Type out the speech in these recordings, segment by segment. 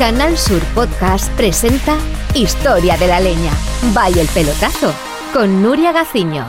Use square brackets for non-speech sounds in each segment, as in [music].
Canal Sur Podcast presenta Historia de la Leña. Vaya el pelotazo con Nuria Gaciño.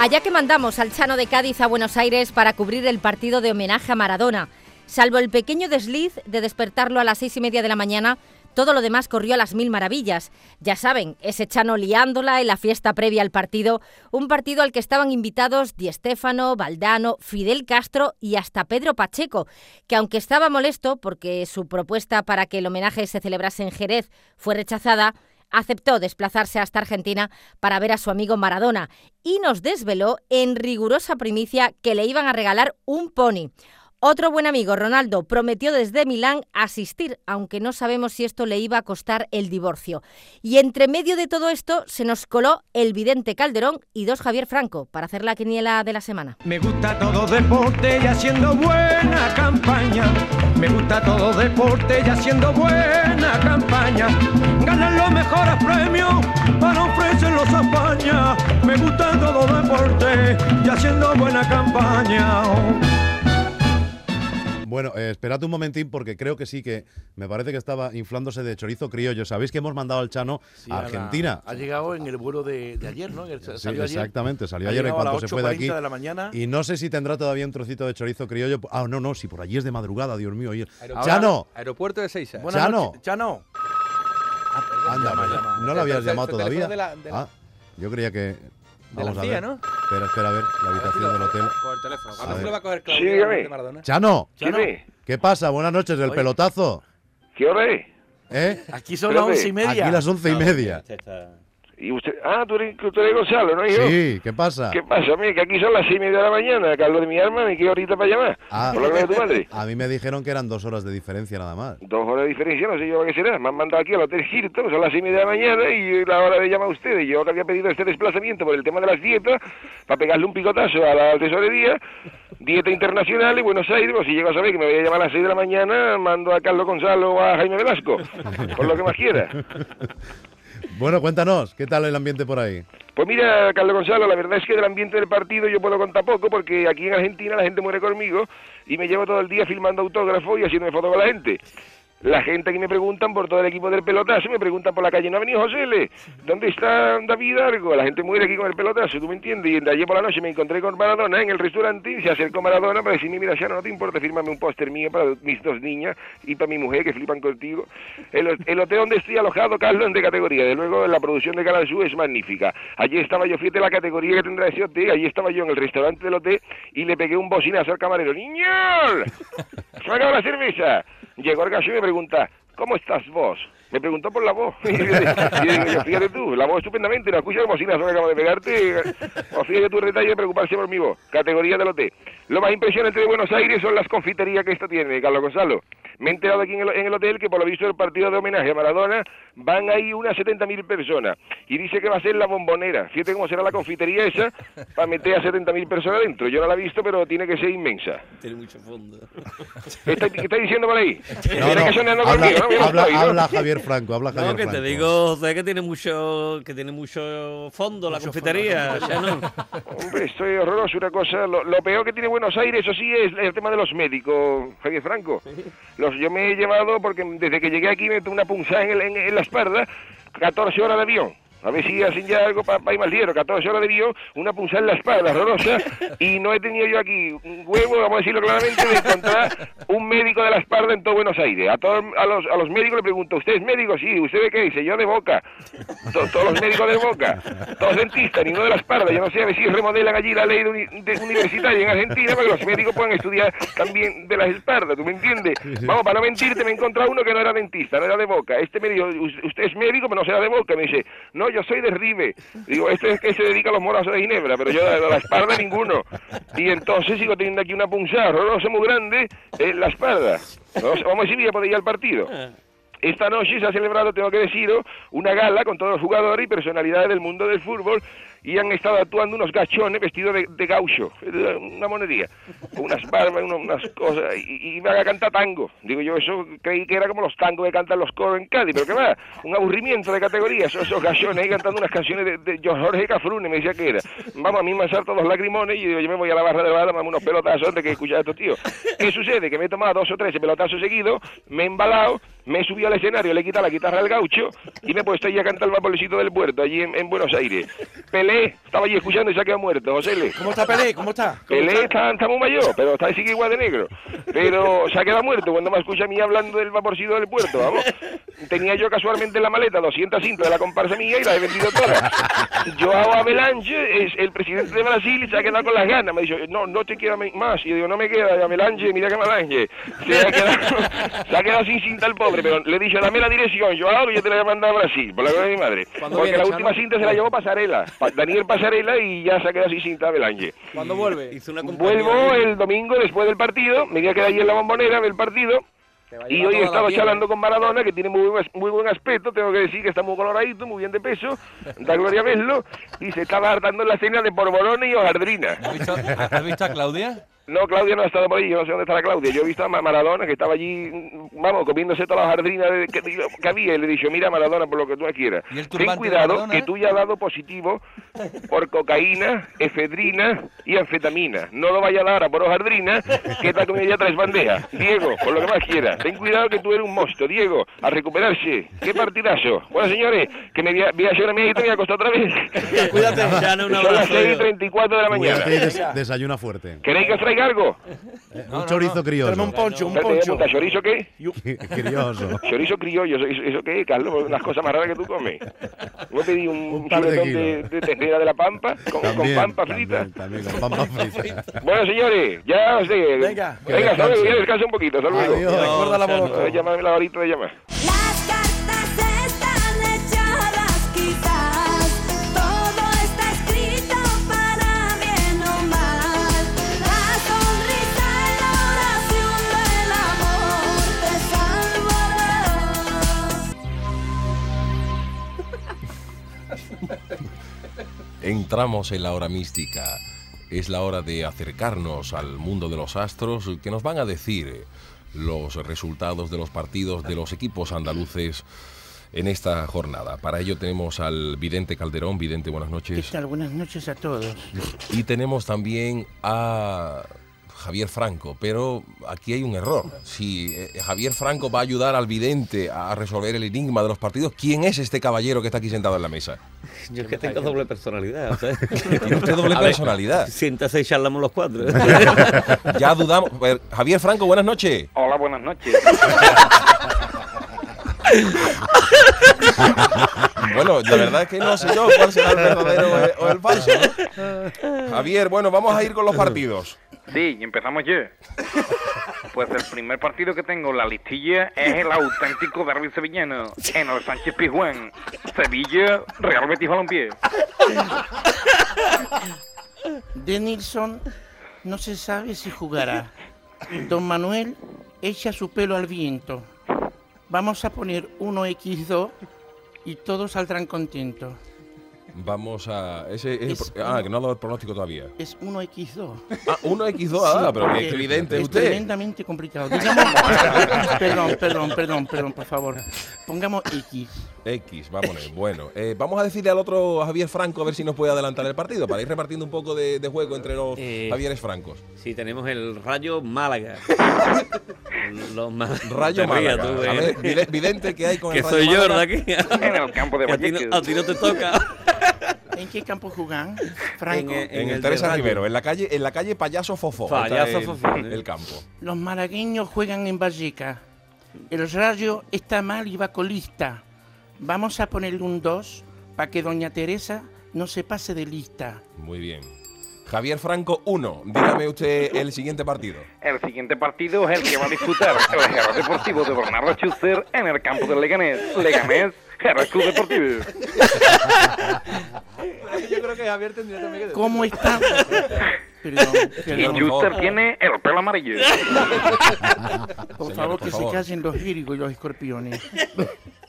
Allá que mandamos al Chano de Cádiz a Buenos Aires para cubrir el partido de homenaje a Maradona. Salvo el pequeño desliz de despertarlo a las seis y media de la mañana, todo lo demás corrió a las mil maravillas. Ya saben, ese Chano liándola en la fiesta previa al partido, un partido al que estaban invitados Di Stéfano, Valdano, Fidel Castro y hasta Pedro Pacheco, que aunque estaba molesto porque su propuesta para que el homenaje se celebrase en Jerez fue rechazada, aceptó desplazarse hasta Argentina para ver a su amigo Maradona y nos desveló en rigurosa primicia que le iban a regalar un pony. Otro buen amigo, Ronaldo, prometió desde Milán asistir, aunque no sabemos si esto le iba a costar el divorcio. Y entre medio de todo esto se nos coló el vidente Calderón y dos Javier Franco para hacer la quiniela de la semana. Me gusta todo deporte y haciendo buena campaña. Me gusta todo deporte y haciendo buena campaña. Ganan los mejores premios para ofrecerlos a España. Me gusta todo deporte y haciendo buena campaña. Bueno, eh, esperad un momentín porque creo que sí que me parece que estaba inflándose de chorizo criollo. Sabéis que hemos mandado al Chano Sí, a Argentina. Ha llegado en el vuelo de, de ayer, ¿no? El- Sí, salió ayer. exactamente, salió Ha ayer en cuanto se fue de aquí. 8:40 de la mañana. Y no sé si tendrá todavía un trocito de chorizo criollo. Ah, no, no, si por allí es de madrugada, Dios mío. oye. Ahora- Chano, Aeropuerto de Seiza. Buenas Chano. Chano. Ah, perdón, anda, llama, hombre, llama. no lo habías El llamado todavía. de la- de la- Ah, yo creía que. De Vamos la a CIA, ver. ¿no? Espera, espera, a ver, la habitación del hotel. Con el teléfono. A ¿Cuándo se ver. va a coger Sí, Claudia dígame. de Maradona? Chano, Chano, ¿qué pasa? Buenas noches, del Oye. pelotazo. ¿qué hora es? ¿Eh? aquí son las Espérate, once y media. Aquí las once y media. Y usted, ah, tú eres, tú eres Gonzalo, ¿no? Y yo. Sí, ¿qué pasa? ¿Qué pasa, mí? Que aquí son las seis y media de la mañana, Carlos de mi arma, me quedo ahorita para llamar. Ah. Por la de tu madre. [laughs] A mí me dijeron que eran dos horas de diferencia nada más. Dos horas de diferencia, no sé yo lo que será. Me han mandado aquí al Hotel Hilton, son las seis y media de la mañana y la hora de llamar a ustedes. Yo que había pedido este desplazamiento por el tema de las dietas, para pegarle un picotazo a la tesorería, dieta internacional y Buenos Aires, pues si llego a saber que me voy a llamar a las seis de la mañana, mando a Carlos Gonzalo o a Jaime Velasco, por lo que más quiera. [laughs] Bueno, cuéntanos, ¿qué tal el ambiente por ahí? Pues mira, Carlos Gonzalo, la verdad es que del ambiente del partido yo puedo contar poco porque aquí en Argentina la gente muere conmigo y me llevo todo el día filmando autógrafos y haciéndome fotos con la gente. La gente aquí me preguntan por todo el equipo del pelotazo, me preguntan por la calle, ¿no ha venido José L? ¿Dónde está David Argo? La gente muere aquí con el pelotazo, ¿tú me entiendes? Y de ayer por la noche me encontré con Maradona en el restaurante y se acercó Maradona para decirme, mira, Shano, no te importa firmarme un póster mío para mis dos niñas y para mi mujer que flipan contigo. El, el hotel donde estoy alojado, Carlos, es de categoría. De luego, la producción de Canal Sur es magnífica. Allí estaba yo, fíjate la categoría que tendrá ese hotel, allí estaba yo en el restaurante del hotel y le pegué un bocinazo al camarero. ¡Niñol! [laughs] ¡Se me la cerveza! Llegó el gallo y me pregunta, ¿cómo estás vos? Me preguntó por la voz. [laughs] Y yo digo, yo, fíjate tú, la voz estupendamente, la escucha el bocinazo que acabo de pegarte. O fíjate tu detalle de preocuparse por mi voz. Categoría del hotel. Lo más impresionante de Buenos Aires son las confiterías que esto tiene, Carlos Gonzalo. Me he enterado aquí en el, en el hotel que por lo visto el partido de homenaje a Maradona van ahí unas 70.000 personas. Y dice que va a ser la bombonera. Fíjate cómo será la confitería esa para meter a 70.000 personas dentro. Yo no la he visto, pero tiene que ser inmensa. Tiene mucho fondo. ¿Qué está, qué está diciendo por ahí? No, habla, conmigo, ¿no? habla Javier Franco, habla Javier No, que te digo, José, que tiene mucho, que tiene mucho fondo la confitería. ya no. [laughs] Hombre, estoy horroroso. Una cosa, lo, lo peor que tiene Buenos Aires, eso sí, es el tema de los médicos, Javier Franco. Los, yo me he llevado, porque desde que llegué aquí me tuve una punzada en, el- en- en la espalda, 14 horas de avión. A ver si hacen ya algo para ir más ligero. 14 horas de avión, una punzada en la espalda, horrorosa, y no he tenido yo aquí un huevo, vamos a decirlo claramente, de encontrar un médico de la espalda en todo Buenos Aires. A todos a los, a los médicos le pregunto, ¿usted es médico? Sí, ¿usted de qué dice? Yo de boca. To- todos los médicos de boca, todos dentistas, ninguno de la espalda. Yo no sé a ver si remodelan allí la ley de uni- de universitaria en Argentina para que los médicos puedan estudiar también de las espaldas, ¿tú me entiendes? Vamos, para no mentirte, me he encontrado uno que no era dentista, no era de boca. Este me dijo, "Us- usted es médico, pero no será de boca. Me dice, no, yo soy de Ribe. Digo, este es que se dedica a los morazos de Ginebra, pero yo de la espalda ninguno. Y entonces sigo teniendo aquí una punzada horrorosa muy grande en la espalda. Vamos a decir, voy a poder ir al partido. Esta noche se ha celebrado, tengo que deciros, una gala con todos los jugadores y personalidades del mundo del fútbol y han estado actuando unos gachones vestidos de, gaucho, una monería, con unas barbas, una- unas cosas, y, y me haga cantar tango. Digo yo, eso creí que era como los tangos que cantan los coros en Cádiz, pero que va, un aburrimiento de categoría, esos, esos gachones ahí cantando unas canciones de, de Jorge Cafrune, me decía que era. Vamos, a mí me han saltado los lagrimones y digo, yo me voy a la barra de me hago unos pelotazos antes que escuchar a estos tíos. ¿Qué sucede? Que me he tomado dos o tres pelotazos seguidos, me he embalado, me he subido al escenario, le he quitado la guitarra al gaucho y me he puesto ahí a cantar el vaporcito del puerto, allí en, en Buenos Aires. Pelé, estaba allí escuchando y se ha quedado muerto, José Le. ¿Cómo está Pelé? ¿Cómo está? Pelé está, está muy mayor, pero está sigue igual de negro. Pero se ha quedado muerto cuando me escucha a mí hablando del vaporcito del puerto, vamos. Tenía yo casualmente en la maleta 200 cintas de la comparsa mía y las he vendido todas. Joao Avelange es el presidente de Brasil y se ha quedado con las ganas. Me dicho, no, no te queda más. Y yo digo, no me queda, Avelange, mira que Avelange. Se ha quedado, se ha quedado sin cinta el pobre, pero le he dicho, dame la dirección, Joao, que yo te la voy a mandar a Brasil, por la gloria de mi madre. ¿Cuándo Porque viene, la última Chano? cinta se la llevó Pasarela, Pa- Daniel Pasarela, y ya se ha quedado sin cinta Avelange. ¿Cuándo vuelve? Hizo una compañía Vuelvo ahí. el domingo después del partido, me voy a quedar allí en la bombonera del partido. Y hoy he estado charlando con Maradona, que tiene muy buen, muy buen aspecto, tengo que decir que está muy coloradito, muy bien de peso, da gloria verlo, y se estaba hartando en la cena de porborones y hojaldrina. ¿Has visto, has visto a Claudia? No, Claudia no ha estado por ahí, yo no sé dónde está la Claudia. Yo he visto a Ma- Maradona que estaba allí, mm, vamos, comiéndose todas las jardinas de- que, que había y le he dicho, mira Maradona, por lo que tú quieras. ¿Y el Ten cuidado Maradona? que tú ya has dado positivo por cocaína, efedrina y anfetamina. No lo vaya a dar a por hojaldrina, que está comiendo ya tres bandejas. Diego, por lo que más quieras. Ten cuidado que tú eres un monstruo, Diego, a recuperarse. Qué partidazo. Bueno, señores, que me voy a, voy a hacer una miedita y me voy a acostar otra vez. Cuídate, Son las abrazo. 6 y 34 de la mañana. Cuídate y des- desayuna fuerte. ¿Queréis que os traiga algo? Eh, un chorizo criollo. Tráeme un poncho, un poncho. puta, ¿Chorizo qué? [laughs] Crioso. Chorizo criollo, ¿eso, qué Carlos? Las cosas más raras que tú comes. Yo pedí un, Un [laughs] un par de chuletón de, de ternera de la pampa con, con También, pampa frita. También, también con pampa frita. [laughs] Bueno, señores, ya os. Venga. venga, ya descansa un poquito, hasta luego. Adiós. Recuerda la Llámame la horita de llamar. Entramos en la hora mística. Es la hora de acercarnos al mundo de los astros que nos van a decir los resultados de los partidos de los equipos andaluces en esta jornada. Para ello tenemos al vidente Calderón. Vidente, buenas ¿Qué noches. tal? Buenas noches a todos. Y tenemos también a Javier Franco, pero aquí hay un error. Si eh, Javier Franco va a ayudar al vidente a resolver el enigma de los partidos, ¿quién es este caballero que está aquí sentado en la mesa? Yo es que tengo doble personalidad. o sea. [laughs] Tiene usted doble A ver, personalidad. Siéntase y charlamos los cuatro. [laughs] Ya dudamos. Javier Franco, buenas noches. Hola, buenas noches. [laughs] Bueno, la verdad es que no sé yo cuál será el verdadero o el- o el falso. ¿no? Javier, bueno, vamos a ir con los partidos. Sí, y empezamos ya. Pues el primer partido que tengo en la listilla es el auténtico derbi sevillano en el Sánchez Pizjuán. Sevilla, Real Betis Balompié. De Nilsson no se sabe si jugará. Don Manuel echa su pelo al viento. Vamos a poner 1x2 y todos saldrán contentos. Vamos a. Ese, ese- Es- ah, que no ha dado el pronóstico todavía. Es 1x2. Ah, 1x2 ha dado, pero qué evidente es usted. tremendamente complicado. Digamos, [laughs] perdón, perdón, perdón, perdón, por favor. Pongamos X. X, poner. Bueno, eh, vamos a decirle al otro Javier Franco a ver si nos puede adelantar el partido para ir repartiendo un poco de, de juego entre los Eh, Javieres Francos. Sí, tenemos el Rayo Málaga. [laughs] Los ma- Rayo Málaga. tú, a eh. ver, vide- vidente que hay con [laughs] que el Rayo soy yo, Málaga. ¿verdad? Que, En el campo de que a, ti Vallecas. no, a ti no te toca. ¿En qué campo jugan? Franco. En, eh, En, el Teresa. Rivero, en la calle, en la calle Payaso Fofó. Payaso el- Fofó. El campo. Los malagueños juegan en Valleca. El rayo está mal y va colista. Vamos a ponerle un 2 para que doña Teresa no se pase de lista. Muy bien. Javier Franco 1. Dígame usted el siguiente partido. El siguiente partido es el que va a disputar el Gera Deportivo de Bernardo Schuster en el campo del Leganés. Leganés, Gera Club Deportivo. Yo creo que Javier tendría también que ¿Cómo está? Perdón, Y. Schuster tiene el pelo amarillo. Por Señor, favor, por que favor. se callen los virgos y los escorpiones.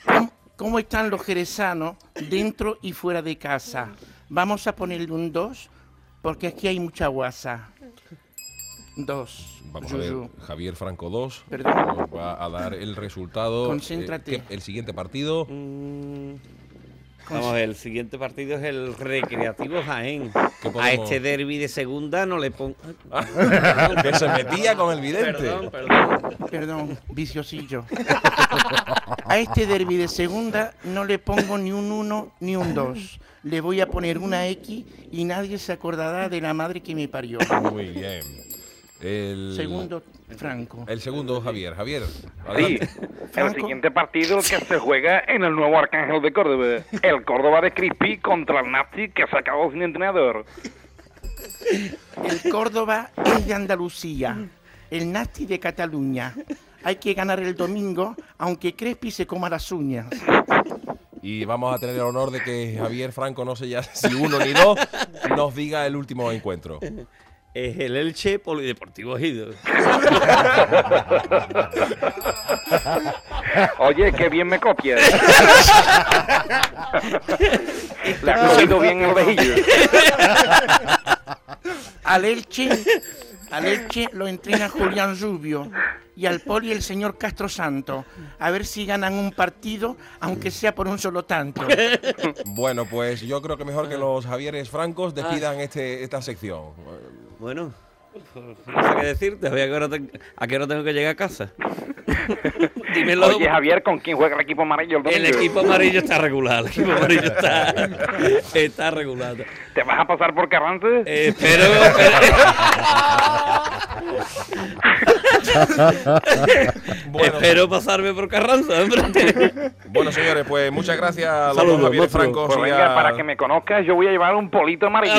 ¿Cómo, cómo están los jerezanos dentro y fuera de casa? Vamos a ponerle un 2 porque aquí hay mucha guasa. 2. Vamos a ver, Javier Franco 2 Perdón. nos va a dar el resultado. Concéntrate. Eh, ¿qué- el siguiente partido. Vamos a ver, el siguiente partido es el Recreativo Jaén. ¿Qué A este derby de segunda no le pongo. [laughs] que se metía con el vidente. Perdón, perdón. Perdón, viciosillo. A este derby de segunda no le pongo ni un 1 ni un 2. Le voy a poner una X y nadie se acordará de la madre que me parió. Muy bien. El Segundo, Franco. El segundo, Javier. Javier, Sí, el siguiente partido que se juega en el nuevo Arcángel de Córdoba. El Córdoba de Crispy contra el Nazi que se acabó sin entrenador. El Córdoba es de Andalucía, el Nasti de Cataluña. Hay que ganar el domingo, aunque Crespi se coma las uñas. Y vamos a tener el honor de que Javier Franco, no sé ya [laughs] si uno ni dos, nos diga el último encuentro. Es el Elche Polideportivo Ejido. Oye, qué bien me copias. Le ha cogido bien el vejillo. Al Elche, al Elche lo entrena Julián Rubio y al Poli el señor Castro Santo. A ver si ganan un partido, aunque sea por un solo tanto. Bueno, pues yo creo que mejor que los Javieres Francos despidan este, esta sección. Bueno, no sé qué decirte. A, qué hora ten- ¿A qué hora tengo que llegar a casa? [laughs] Dímelo. Oye, Javier, ¿con quién juega el equipo amarillo el equipo amarillo está regular. El equipo amarillo está, [laughs] está regular. ¿Te vas a pasar por Carranza? Eh, espero. [laughs] Bueno. Espero pasarme por Carranza, hombre. Bueno, señores, pues muchas gracias a los monstruo. Francos. Pues y venga, a- para que me conozcas, yo voy a llevar un polito amarillo.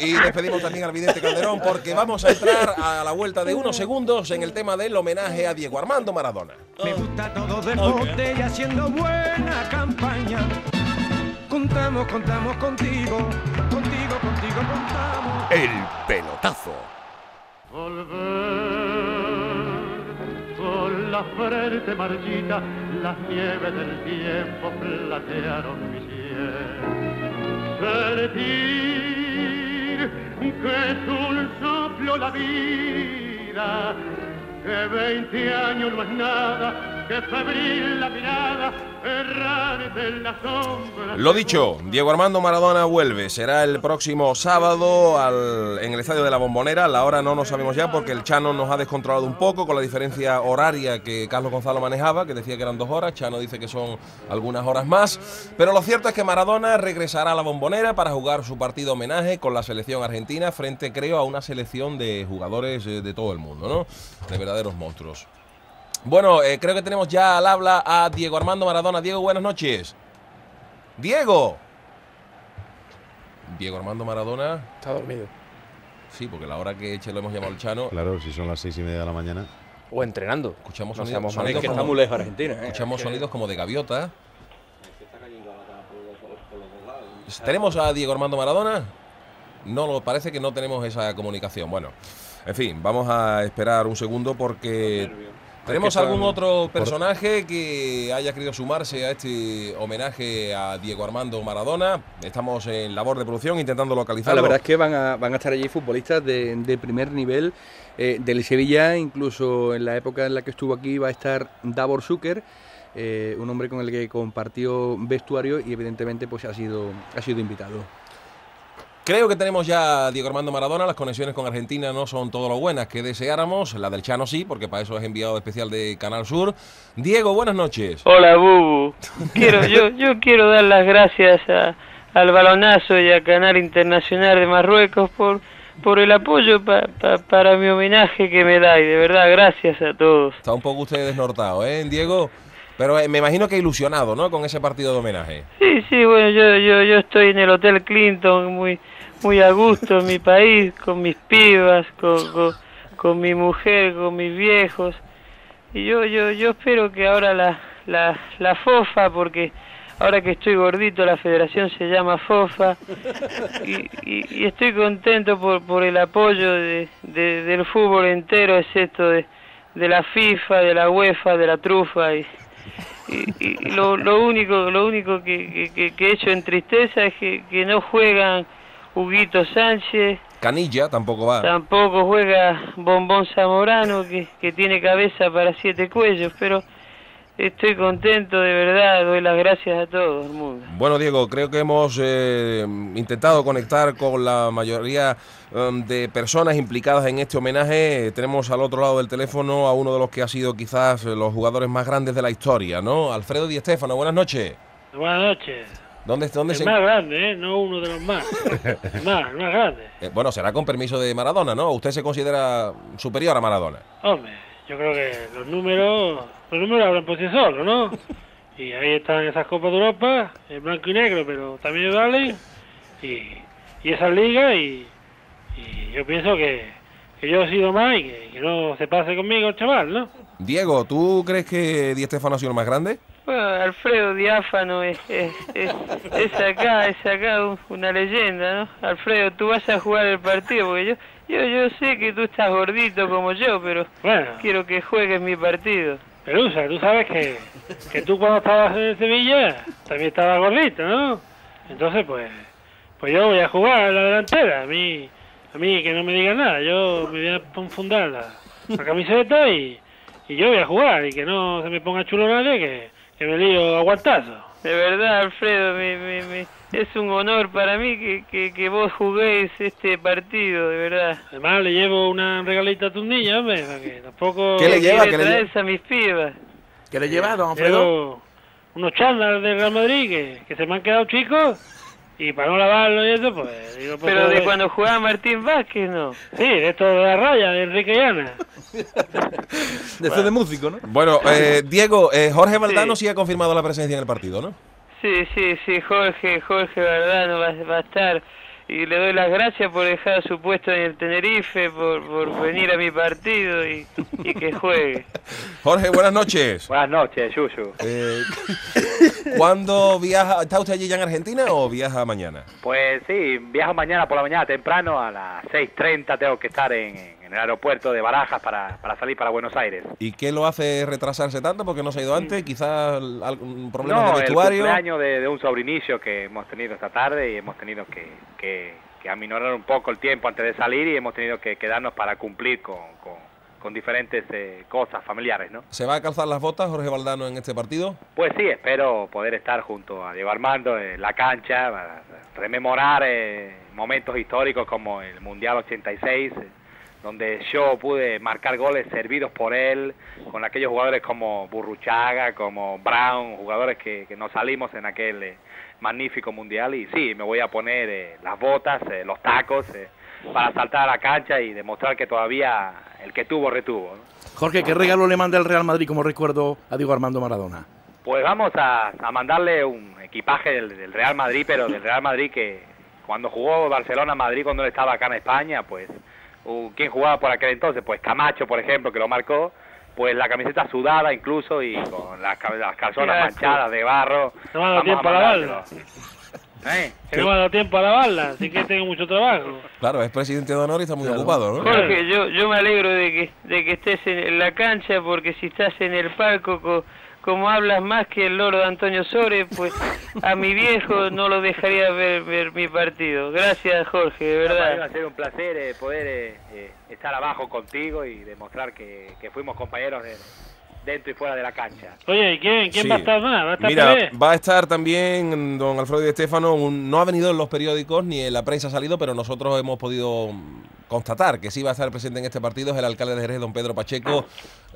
Y despedimos también al vidente Calderón porque vamos a entrar a la vuelta de unos segundos en el tema del homenaje a Diego Armando Maradona. Me gusta todo deporte y haciendo buena campaña. Contamos, contamos contigo, contigo, contigo contamos. El pelotazo. Con la frente marchita, las nieves del tiempo platearon mi cielo. Que es un soplo la vida, que veinte años no es nada, que febril la mirada, la sombra. Lo dicho, Diego Armando Maradona vuelve. Será el próximo sábado al- en el Estadio de la Bombonera. La hora no nos sabemos ya porque el Chano nos ha descontrolado un poco con la diferencia horaria que Carlos Gonzalo manejaba, que decía que eran dos horas. Chano dice que son algunas horas más. Pero lo cierto es que Maradona regresará a la Bombonera para jugar su partido homenaje con la selección argentina frente, creo, a una selección de jugadores eh, de todo el mundo, ¿no? De verdaderos monstruos. Bueno, eh, creo que tenemos ya al habla a Diego Armando Maradona. Diego, buenas noches. Diego. Diego Armando Maradona. Está dormido. Sí, porque la hora que Eche lo hemos llamado el Chano. Claro, si son las seis y media de la mañana. O entrenando. Escuchamos No sonidos, sonidos malos, que como- está muy lejos Argentina, ¿eh? Escuchamos Que- sonidos como de gaviota. ¿Tenemos a Diego Armando Maradona? No, lo- parece que no tenemos esa comunicación. Bueno, en fin, vamos a esperar un segundo porque ¿tenemos algún otro personaje que haya querido sumarse a este homenaje a Diego Armando Maradona? Estamos en labor de producción intentando Ah, localizarlo. la verdad es que van a, van a estar allí futbolistas de, de primer nivel eh, del Sevilla, incluso en la época en la que estuvo aquí va a estar Davor Zucker, eh, un hombre con el que compartió vestuario y evidentemente pues ha sido, ha sido invitado. Creo que tenemos ya a Diego Armando Maradona. Las conexiones con Argentina no son todo lo buenas que deseáramos. La del Chano sí, porque para eso es enviado especial de Canal Sur. Diego, buenas noches. Hola, Bubu. Quiero, yo, yo quiero dar las gracias a- al balonazo y a Canal Internacional de Marruecos por, por el apoyo pa- pa- para mi homenaje que me da y de verdad gracias a todos. Está un poco usted desnortado, ¿eh, Diego? Pero eh, me imagino que ilusionado, ¿no? Con ese partido de homenaje. Sí, sí, bueno, yo, yo, yo estoy en el Hotel Clinton muy, muy a gusto en mi país, con mis pibas, con, con, con mi mujer, con mis viejos. Y yo, yo, yo espero que ahora la, la, la FOFA, porque ahora que estoy gordito la federación se llama FOFA, y, y- y estoy contento por, por el apoyo de, de- del fútbol entero, excepto de, de la FIFA, de la UEFA, de la trufa y, y, y lo, lo único lo único que, que, que- que he hecho en tristeza es que, que no juegan Huguito Sánchez, Canilla tampoco va. tampoco juega Bombón Zamorano, que, que tiene cabeza para siete cuellos, pero estoy contento, de verdad, doy las gracias a todo el mundo. Bueno, Diego, creo que hemos eh, intentado conectar con la mayoría em, de personas implicadas en este homenaje. Tenemos al otro lado del teléfono a uno de los que ha sido quizás los jugadores más grandes de la historia, ¿no? Alfredo Di Stéfano, buenas noches. Buenas noches. ¿Dónde, dónde El se... más grande, ¿eh? No uno de los más. El [laughs] más, el más grande. Eh, bueno, será con permiso de Maradona, ¿no? ¿Usted se considera superior a Maradona? Hombre, yo creo que los números, los números hablan por sí solos, ¿no? Y ahí están esas Copas de Europa, en blanco y negro, pero también valen. Y, y esas ligas, y, y yo pienso que, que yo he sido más y que, que no se pase conmigo el chaval, ¿no? Diego, ¿tú crees que Di Stéfano ha sido el más grande? Bueno, Alfredo Diáfano es, es, es, es acá, es acá un- una leyenda, ¿no? Alfredo, tú vas a jugar el partido, porque yo, yo, yo sé que tú estás gordito como yo, pero Bueno. quiero que juegues mi partido. Pelusa, tú sabes que, que tú cuando estabas en Sevilla también estabas gordito, ¿no? Entonces, pues, pues yo voy a jugar en la delantera. A mí, a mí que no me digan nada. Yo me voy a enfundar la, la camiseta y, y yo voy a jugar y que no se me ponga chulo nadie que, que me lío a guantazo. De verdad, Alfredo, me, me, me- es un honor para mí que, que, que vos juguéis este partido, de verdad. Además le llevo una regalita a tu niña, hombre, para que tampoco... ¿Qué le lleva? ¿Qué le traes a mis pibas? ¿Qué le lleva, don Alfredo? Llevo unos chándal del Real Madrid que, que se me han quedado chicos y para no lavarlo y eso, pues... Digo, pues, Pero de pues, cuando jugaba Martín Vázquez, ¿no? Sí, de esto de la raya, de Enrique Llana. De de músico, ¿no? Bueno, eh, Diego, eh, Jorge Valdano sí. ha confirmado la presencia en el partido, ¿no? Sí, sí, sí, Jorge, Jorge Verdano va, va a estar. Y le doy las gracias por dejar su puesto en el Tenerife, por, por venir a mi partido y, y que juegue. Jorge, buenas noches. Buenas noches, Yuyu. Eh, ¿Cuándo viaja? ¿Está usted allí ya en Argentina o viaja mañana? Pues sí, viajo mañana por la mañana temprano, a las 6.30 tengo que estar en, en el aeropuerto de Barajas para, para salir para Buenos Aires. ¿Y qué lo hace retrasarse tanto? Porque no se ha ido antes, quizás algún problema No, de el vestuario. cumpleaños de, de un sobrinillo que hemos tenido esta tarde y hemos tenido que, que, que aminorar un poco el tiempo antes de salir y hemos tenido que quedarnos para cumplir con, con, con diferentes eh, cosas familiares, ¿no? ¿Se va a calzar las botas Jorge Valdano en este partido? Pues sí, espero poder estar junto a Diego Armando en la cancha, para rememorar eh, momentos históricos como el Mundial 86, eh, donde yo pude marcar goles servidos por él, con aquellos jugadores como Burruchaga, como Brown, jugadores que, que nos salimos en aquel eh, magnífico Mundial. Y sí, me voy a poner eh, las botas, eh, los tacos, eh, para saltar a la cancha y demostrar que todavía el que tuvo, retuvo. ¿no? Jorge, ¿qué regalo le manda el Real Madrid como recuerdo a Diego Armando Maradona? Pues vamos a, a mandarle un equipaje del, del Real Madrid, pero del Real Madrid que cuando jugó Barcelona-Madrid, cuando él estaba acá en España, pues, uh, ¿quién jugaba por aquel entonces? Pues Camacho, por ejemplo, que lo marcó, pues la camiseta sudada incluso y con las, las calzonas manchadas de barro. No [laughs] me ha dado tiempo a lavarla. ¿Eh? No me ha dado tiempo a lavarla, así que tengo mucho trabajo. Claro, es presidente de honor y está muy ocupado, ¿no? Jorge, yo, yo me alegro de que, de que estés en, la cancha porque si estás en el palco co- como hablas más que el loro de Antonio Sores, pues a mi viejo no lo dejaría ver, ver mi partido. Gracias Jorge, de Va a verdad. ser un placer eh, poder eh, eh, estar abajo contigo y demostrar que, que fuimos compañeros de- dentro y fuera de la cancha. Oye, ¿y quién, quién Sí. va a estar más? ¿Va a estar Mira, Pelé? va a estar también don Alfredo Di Stéfano, un- no ha venido en los periódicos ni en la prensa ha salido, pero nosotros hemos podido mm, constatar que sí va a estar presente en este partido, es el alcalde de Jerez, don Pedro Pacheco.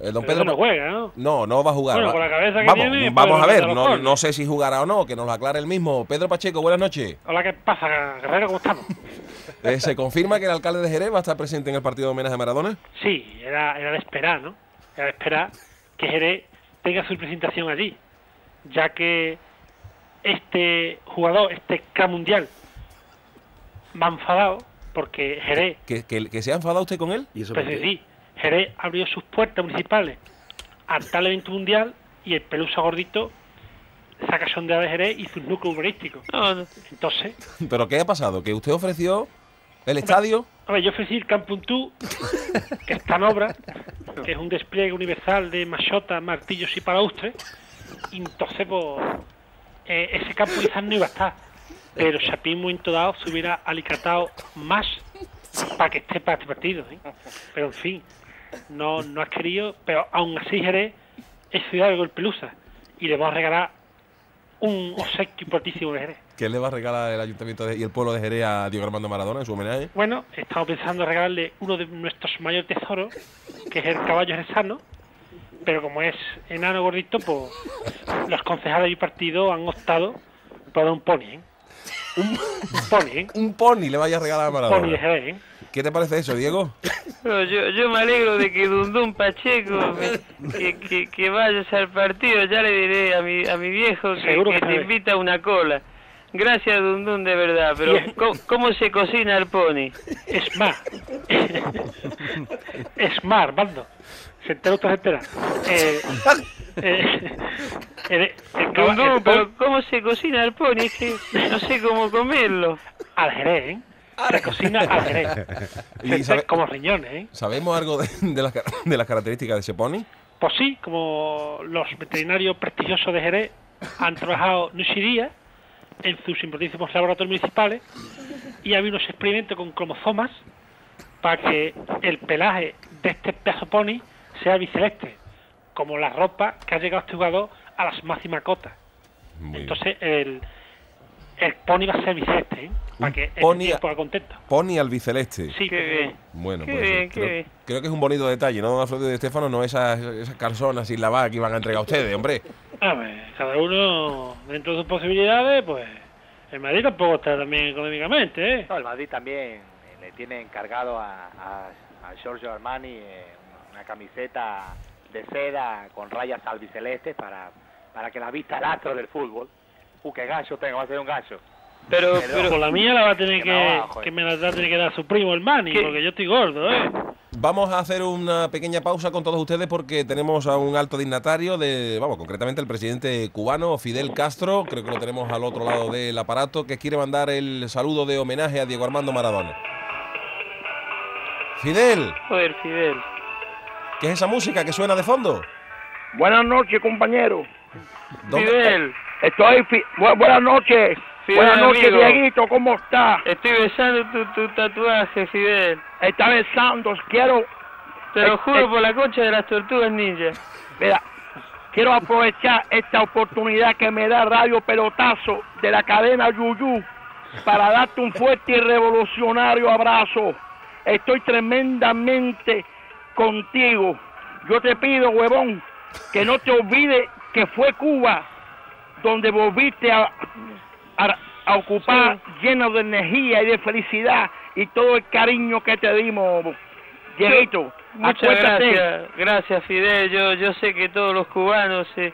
Eh, don Pedro no juega, ¿no? No, no va a jugar. Bueno, va- con la cabeza que vamos, tiene, vamos a ver, no sé si jugará o no, que nos lo aclare el mismo. Pedro Pacheco, buenas noches. Hola, ¿qué pasa, Guerrero? ¿Cómo estamos? [laughs] Eh, ¿Se confirma que el alcalde de Jerez va a estar presente en el partido de homenaje a Maradona? Sí, era, era de esperar, ¿no? Era de esperar que Jerez tenga su presentación allí, ya que este jugador, este crack mundial, me ha enfadado porque Jerez, ¿Que, que, que se ha enfadado usted con él? ¿Y eso pues sí, Jerez abrió sus puertas municipales al tal evento mundial y el pelusa gordito saca sondea de Jerez y sus núcleos urbanísticos. Entonces, [laughs] ¿Pero qué ha pasado? ¿Que usted ofreció el estadio? A ver, yo ofrecí el Campum Tú, que está en obra, que es un despliegue universal de machotas, martillos y palaustres, y entonces, pues, eh, ese campo quizás no iba a estar. Pero Chapín, en un momento dado, se hubiera alicatado más para que esté para este partido. ¿eh? Pero, en fin, no, no has querido, pero aún así Jerez es ciudad de Golpelusa y le vamos a regalar un obsequio importantísimo de Jerez. ¿Qué le va a regalar el Ayuntamiento de- y el pueblo de Jerez a Diego Armando Maradona en su homenaje? Bueno, estamos pensando en regalarle uno de nuestros mayores tesoros, que es el caballo jerezano, pero como es enano gordito, pues los concejales y partido han optado por un pony, ¿eh? Un pony, ¿eh? Un pony le vaya a regalar a Maradona. Pony de Jerez, ¿eh? ¿Qué te parece eso, Diego? No, yo, yo me alegro de que Dundún Pacheco me- que, que, que vayas al partido. Ya le diré a mi, a mi viejo que, Seguro que que te invita a una cola. Gracias, Dundún, de verdad. Pero. ¿cómo, cómo se cocina el pony? Es más. [laughs] es más, Armando. ¿Se entera usted, se entera? Eh, eh, el, el caba- Dundún, el pero ¿cómo se cocina el pony? Es que no sé cómo comerlo. Al Jerez, ¿eh? Se cocina al Jerez. [laughs] Sabe- como riñones, ¿eh? ¿Sabemos algo de, de las, de las características de ese pony? Pues sí, como los veterinarios prestigiosos de Jerez han trabajado noche y día en sus importantísimos laboratorios municipales y ha habido unos experimentos con cromosomas para que el pelaje de este pedazo pony sea biceleste, como la ropa que ha llegado este jugador a las máximas cotas. Entonces el, el pony va a ser biceleste, ¿eh? para que pony el haga contento. Pony albiceleste. Sí, Qué bien. Bueno, Qué pues bien, creo, qué bien. creo que es un bonito detalle, ¿no, don Alfredo de Estefano? No esas, esas calzonas sin lavar que iban a entregar a ustedes, hombre. A ver, cada uno dentro de sus posibilidades, pues el Madrid tampoco está también económicamente, ¿eh? No, el Madrid también eh, le tiene encargado a, a, a Giorgio Armani eh, una camiseta de seda con rayas albicelestes para, para que la vista el astro del fútbol. Uh, qué gallo tengo, va a ser un gallo. Pero, Pero- pero con la mía la va a tener Que me que, abajo, que me la va a tener que dar su primo el Mani, ¿Qué? porque yo estoy gordo, ¿eh? Vamos a hacer una pequeña pausa con todos ustedes porque tenemos a un alto dignatario de, vamos, concretamente el presidente cubano Fidel Castro, creo que lo tenemos al otro lado del aparato, que quiere mandar el saludo de homenaje a Diego Armando Maradona. Fidel, Joder, Fidel. ¿Qué es esa música que suena de fondo? Buenas noches, compañero. ¿Dónde- Fidel. Estoy. fi- bu- buenas noches. Fidel, buenas noches, amigo. Dieguito. ¿Cómo está? Estoy besando tu, tu tatuaje, Fidel. Está besando. Quiero. Te lo Eh, juro eh, por la concha de las tortugas ninja. Mira, quiero aprovechar esta oportunidad que me da Radio Pelotazo de la cadena Yuyu para darte un fuerte y revolucionario abrazo. Estoy tremendamente contigo. Yo te pido, huevón, que no te olvides que fue Cuba donde volviste a, a, a ocupar lleno de energía y de felicidad y todo el cariño que te dimos, Dieguito. Muchas Acuérdate. gracias, gracias Fidel. Yo, yo sé que todos los cubanos se,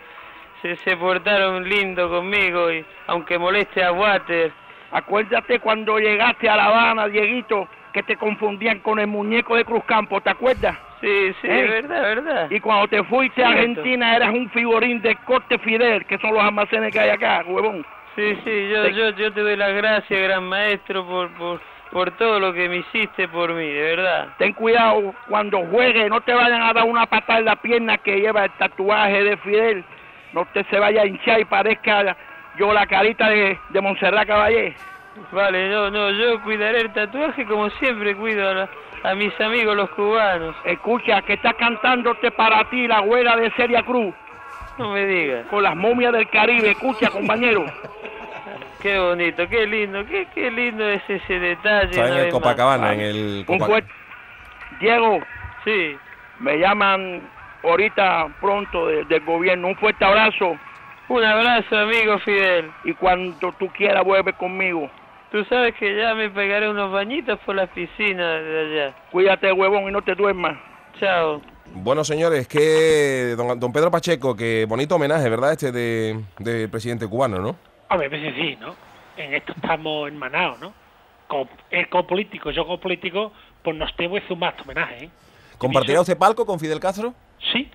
se, se portaron lindo conmigo y aunque moleste a Water. Acuérdate cuando llegaste a La Habana, Dieguito, que te confundían con el muñeco de Cruzcampo, ¿te acuerdas? Sí, sí, ¿Eh? verdad, verdad. Y cuando te fuiste a. Argentina eras un figurín de Corte Fidel, que son los almacenes que hay acá, huevón. Sí, sí, yo, Te- yo, yo te doy las gracias, gran maestro, por, por, por todo lo que me hiciste por mí, de verdad. Ten cuidado cuando juegues, no te vayan a dar una patada en la pierna que lleva el tatuaje de Fidel. No te se vaya a hinchar y parezca yo la carita de, de Montserrat Caballé. Vale, no, no, yo cuidaré el tatuaje como siempre cuido a, la- a mis amigos los cubanos. Escucha, que está cantándote para ti la güera de Celia Cruz. No me digas. Con las momias del Caribe, escucha, [laughs] compañero. Qué bonito, qué lindo, qué, qué lindo es ese detalle. Está en el. Copacabana, en el Un Copa- fuerte. Diego. Sí. Me llaman ahorita pronto de- del gobierno. Un fuerte abrazo. Un abrazo, amigo Fidel. Y cuando tú quieras, vuelve conmigo. Tú sabes que ya me pegaré unos bañitos por la piscina de allá. Cuídate, huevón, y no te duermas. Chao. Bueno, señores, que don, don Pedro Pacheco, que bonito homenaje, ¿verdad? Este de- del presidente cubano, ¿no? Hombre, pues sí, ¿no? En esto estamos hermanados, ¿no? Como, él como político, yo como político, pues nos tengo que un más homenaje, ¿eh? ¿Compartirá usted palco con Fidel Castro? Sí,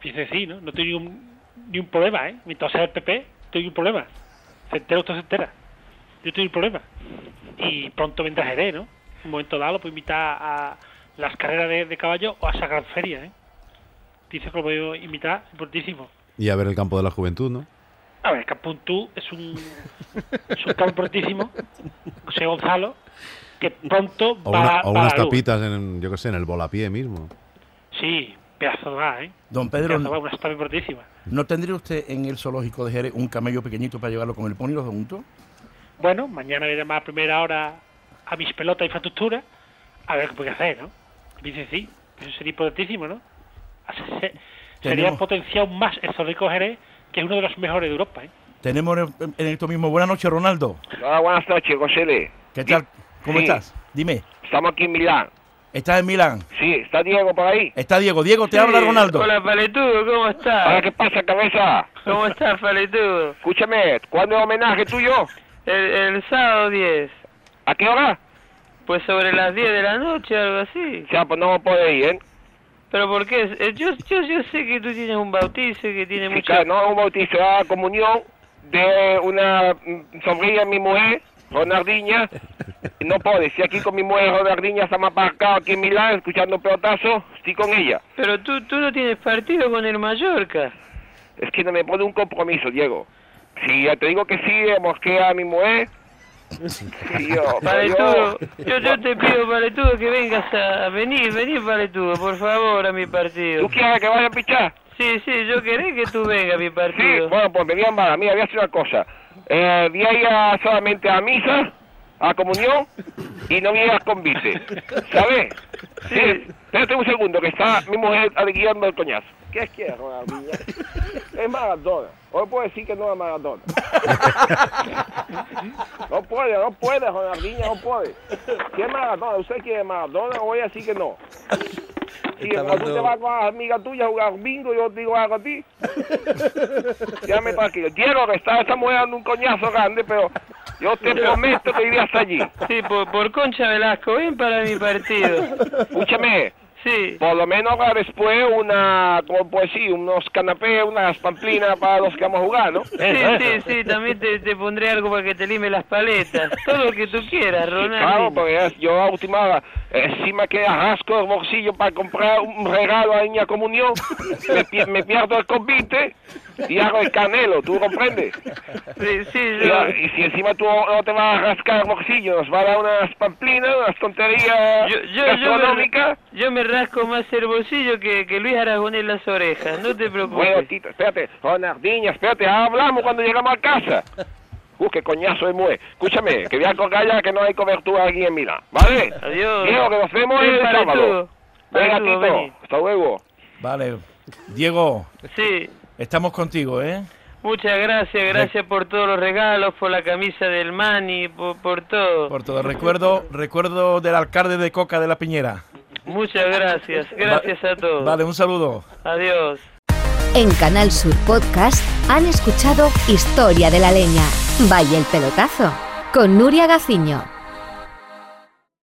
fíjese, sí, ¿no? No tengo ni un, ni un problema, ¿eh? Mientras sea el PP, tengo un problema. Se entera, usted se entera. Yo tengo un problema. Y pronto vendrá Jerez, ¿no? En un momento dado lo puedo invitar a las carreras de, de caballo o a esa gran feria, ¿eh? Dice que lo puedo invitar, importantísimo. Y a ver el campo de la juventud, ¿no? A ver, Capuntú es un, es un campo prontísimo, José Gonzalo, que pronto O, va, una- va o a unas la luz. tapitas en, yo qué sé, en el volapié mismo. Sí, pedazo de va, ¿eh? Don Pedro, va, unas tapitas prontísimas. ¿no tendría usted en el zoológico de Jerez un camello pequeñito para llevarlo con el pony y los dos juntos? Bueno, mañana voy a llamar a primera hora a mis pelotas de infraestructura a ver qué puede hacer, ¿no? Dice sí, eso sería potentísimo, ¿no? Se- sería aún más el zoológico Jerez, que es uno de los mejores de Europa, ¿eh? Tenemos en, esto mismo. Buenas noches, Ronaldo. Hola, buenas noches, José. ¿Qué tal? ¿Cómo Sí. estás? Dime. Estamos aquí en Milán. ¿Estás en Milán? Sí, ¿está Diego por ahí? Está Diego. Diego, te habla Ronaldo. Hola, Paletudo, ¿cómo estás? Hola, ¿qué pasa, cabeza? ¿Cómo estás, Paletudo? Escúchame, ¿cuándo es homenaje tuyo? El, el sábado 10. ¿A qué hora? Pues sobre las 10 de la noche, algo así. Sea, pues no puede ir, ¿eh? ¿Pero por qué? Eh, Yo, yo, yo sé que tú tienes un bautizo que tiene Sí, mucha... claro, no, un bautizo, era comunión de una mm, sobrina de mi mujer, Ronaldinha. No puede, si aquí con mi mujer Ronaldinha estamos aparcados aquí en Milán escuchando pelotazo, estoy con ella. Pero tú, tú no tienes partido con el Mallorca. Es que no me pone un compromiso, Diego. Si ya te digo que sí, hemos quedado a mi mujer. Sí, yo, [laughs] Paletudo, yo- yo, te pido, Paletudo, que vengas a, venir, venir, Paletudo, por favor, a mi partido. ¿Tú quieres que vaya a pichar? Sí, sí, yo querés que tú vengas a mi Sí, partido. bueno, pues a mala. Mira, voy a hacer una cosa. Eh, voy a ir solamente a misa, a comunión, y no voy a ir a convite. ¿Sabes? Sí. Espérate un segundo, que está mi mujer guiando el coñazo. ¿Qué quieres, Ronaldinho? [laughs] Es Maradona. Hoy puedo decir que no es Maradona. [laughs] No puede, no puede, Ronaldinho, no puede. Si es Maradona, ¿usted quiere Maradona? Voy a decir que no. Si cuando tú te vas con las amigas tuyas a jugar bingo, yo digo algo a ti. Llámame tranquilo. Quiero que está esa mujer dando un coñazo grande, pero yo te prometo que iré hasta allí. Sí, por, por Concha Velasco, ven para mi partido. Escúchame. Sí. Por lo menos ahora después una, como pues sí, unos canapés, unas pamplinas [laughs] para los que vamos a jugar, ¿no? Sí, sí, sí, también te, te pondré algo para que te lime las paletas. Todo lo que tú quieras, Claro, Ronald. porque es- yo a última hora, encima que arrasco el bolsillo para comprar un regalo a Niña Comunión, [laughs] me, me pierdo el convite y hago el canelo, ¿tú comprendes? Sí, sí, Y, yo... y si encima tú no te vas a rascar el bolsillo, nos va a dar unas pamplinas, unas tonterías Yo, yo, yo, gastronómicas. me, yo me rasco más el bolsillo que, que Luis Aragonés las orejas, no te preocupes. Bueno, Tito, espérate, Ronaldinho, espérate, hablamos cuando llegamos a casa. Uh, qué coñazo de mujer. Escúchame, que voy a colgar ya que no hay cobertura aquí en Milán, ¿vale? Adiós. Diego, que nos vemos Ven el sábado. Venga, Tito, vení. hasta luego. Vale. Diego, Sí, estamos contigo, ¿eh? muchas gracias, gracias por todos los regalos, por la camisa del Mani, por, por todo. Por todo. Recuerdo, recuerdo del alcalde de Coca de la Piñera. Muchas gracias, gracias a todos. Vale, un saludo. Adiós. En Canal Sur Podcast han escuchado Historia de la Leña. Vaya el pelotazo. Con Nuria Gaciño.